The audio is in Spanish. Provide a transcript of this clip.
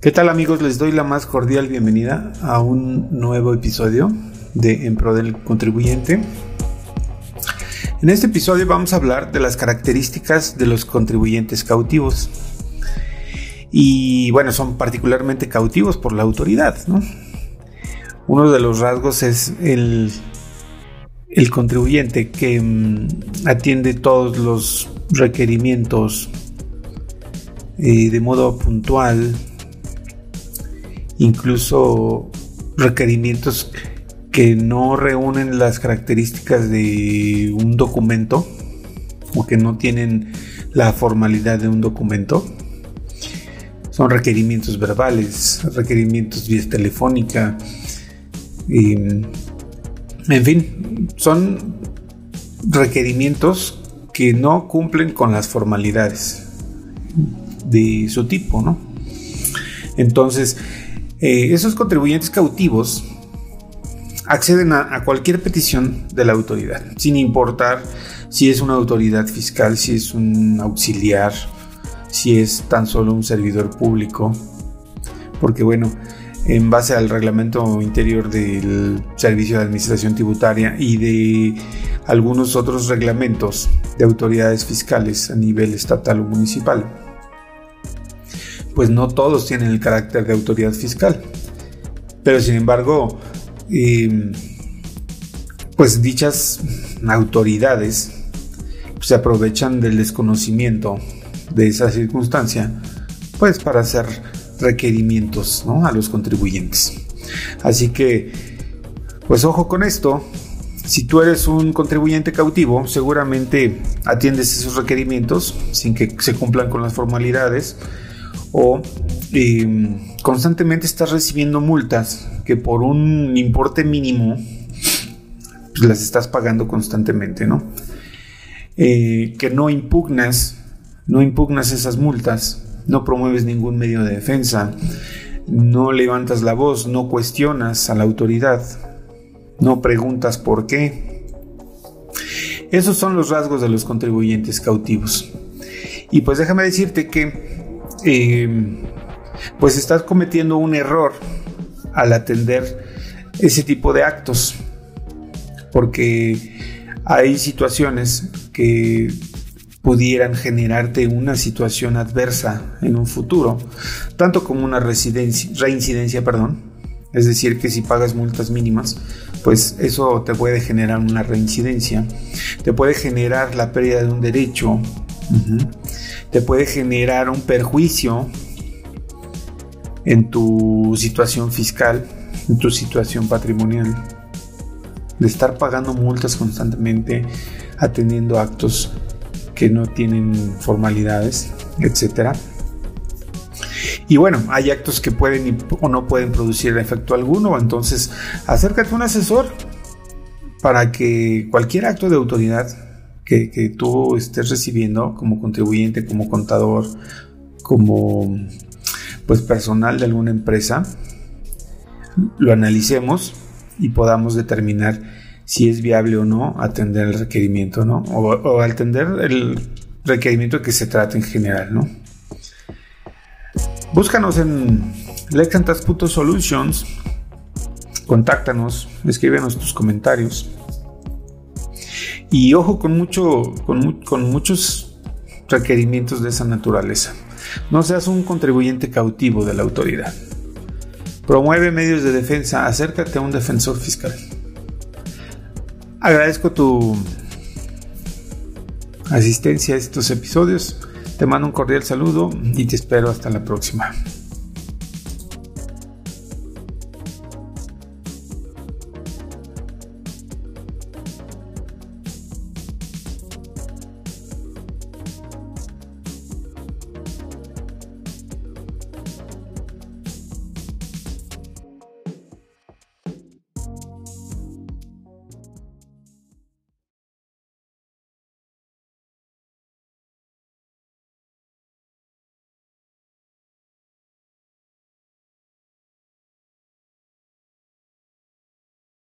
¿Qué tal amigos? Les doy la más cordial bienvenida a un nuevo episodio de En Pro del Contribuyente. En este episodio vamos a hablar de las características de los contribuyentes cautivos. Y bueno, son particularmente cautivos por la autoridad. Uno de los rasgos es el, el contribuyente que mm, atiende todos los requerimientos eh, de modo puntual, incluso requerimientos que no reúnen las características de un documento o que no tienen la formalidad de un documento. Son requerimientos verbales, requerimientos vía telefónica, en fin, son requerimientos que no cumplen con las formalidades de su tipo, ¿no? Entonces, eh, esos contribuyentes cautivos acceden a, cualquier petición de la autoridad, sin importar si es una autoridad fiscal, si es un auxiliar, si es tan solo un servidor público, porque bueno, en base al reglamento interior del Servicio de Administración Tributaria y de algunos otros reglamentos de autoridades fiscales a nivel estatal o municipal pues no todos tienen el carácter de autoridad fiscal. Pero sin embargo, em, pues dichas autoridades se aprovechan del desconocimiento de esa circunstancia, pues para hacer requerimientos a los contribuyentes. Así que, pues ojo con esto. Si tú eres un contribuyente cautivo, seguramente atiendes esos requerimientos sin que se cumplan con las formalidades o em, constantemente estás recibiendo multas que por un importe mínimo pues, las estás pagando constantemente, ¿no? Eh, que no impugnas, no impugnas esas multas, no promueves ningún medio de defensa, no levantas la voz, no cuestionas a la autoridad, no preguntas por qué. Esos son los rasgos de los contribuyentes cautivos. Y pues déjame decirte que pues estás cometiendo un error al atender ese tipo de actos. Porque hay situaciones que pudieran generarte una situación adversa en un futuro, tanto como una reincidencia, perdón. Es decir, que si pagas multas mínimas, pues eso te puede generar una reincidencia, te puede generar la pérdida de un derecho, te puede generar un perjuicio en tu situación fiscal, en tu situación patrimonial, de estar pagando multas constantemente, atendiendo actos que no tienen formalidades, etc. Y bueno, hay actos que pueden o no pueden producir efecto alguno, entonces acércate a un asesor para que cualquier acto de autoridad que, tú estés recibiendo como contribuyente, como contador, como pues personal de alguna empresa, lo analicemos y podamos determinar si es viable o no atender el requerimiento, ¿no? O, atender el requerimiento que se trata en general, ¿no? Búscanos en lexantas.solutions, contáctanos, escríbenos tus comentarios y ojo con, mucho, con, muchos requerimientos de esa naturaleza. No seas un contribuyente cautivo de la autoridad. Promueve medios de defensa, acércate a un defensor fiscal. Agradezco tu asistencia a estos episodios. Te mando un cordial saludo y te espero hasta la próxima.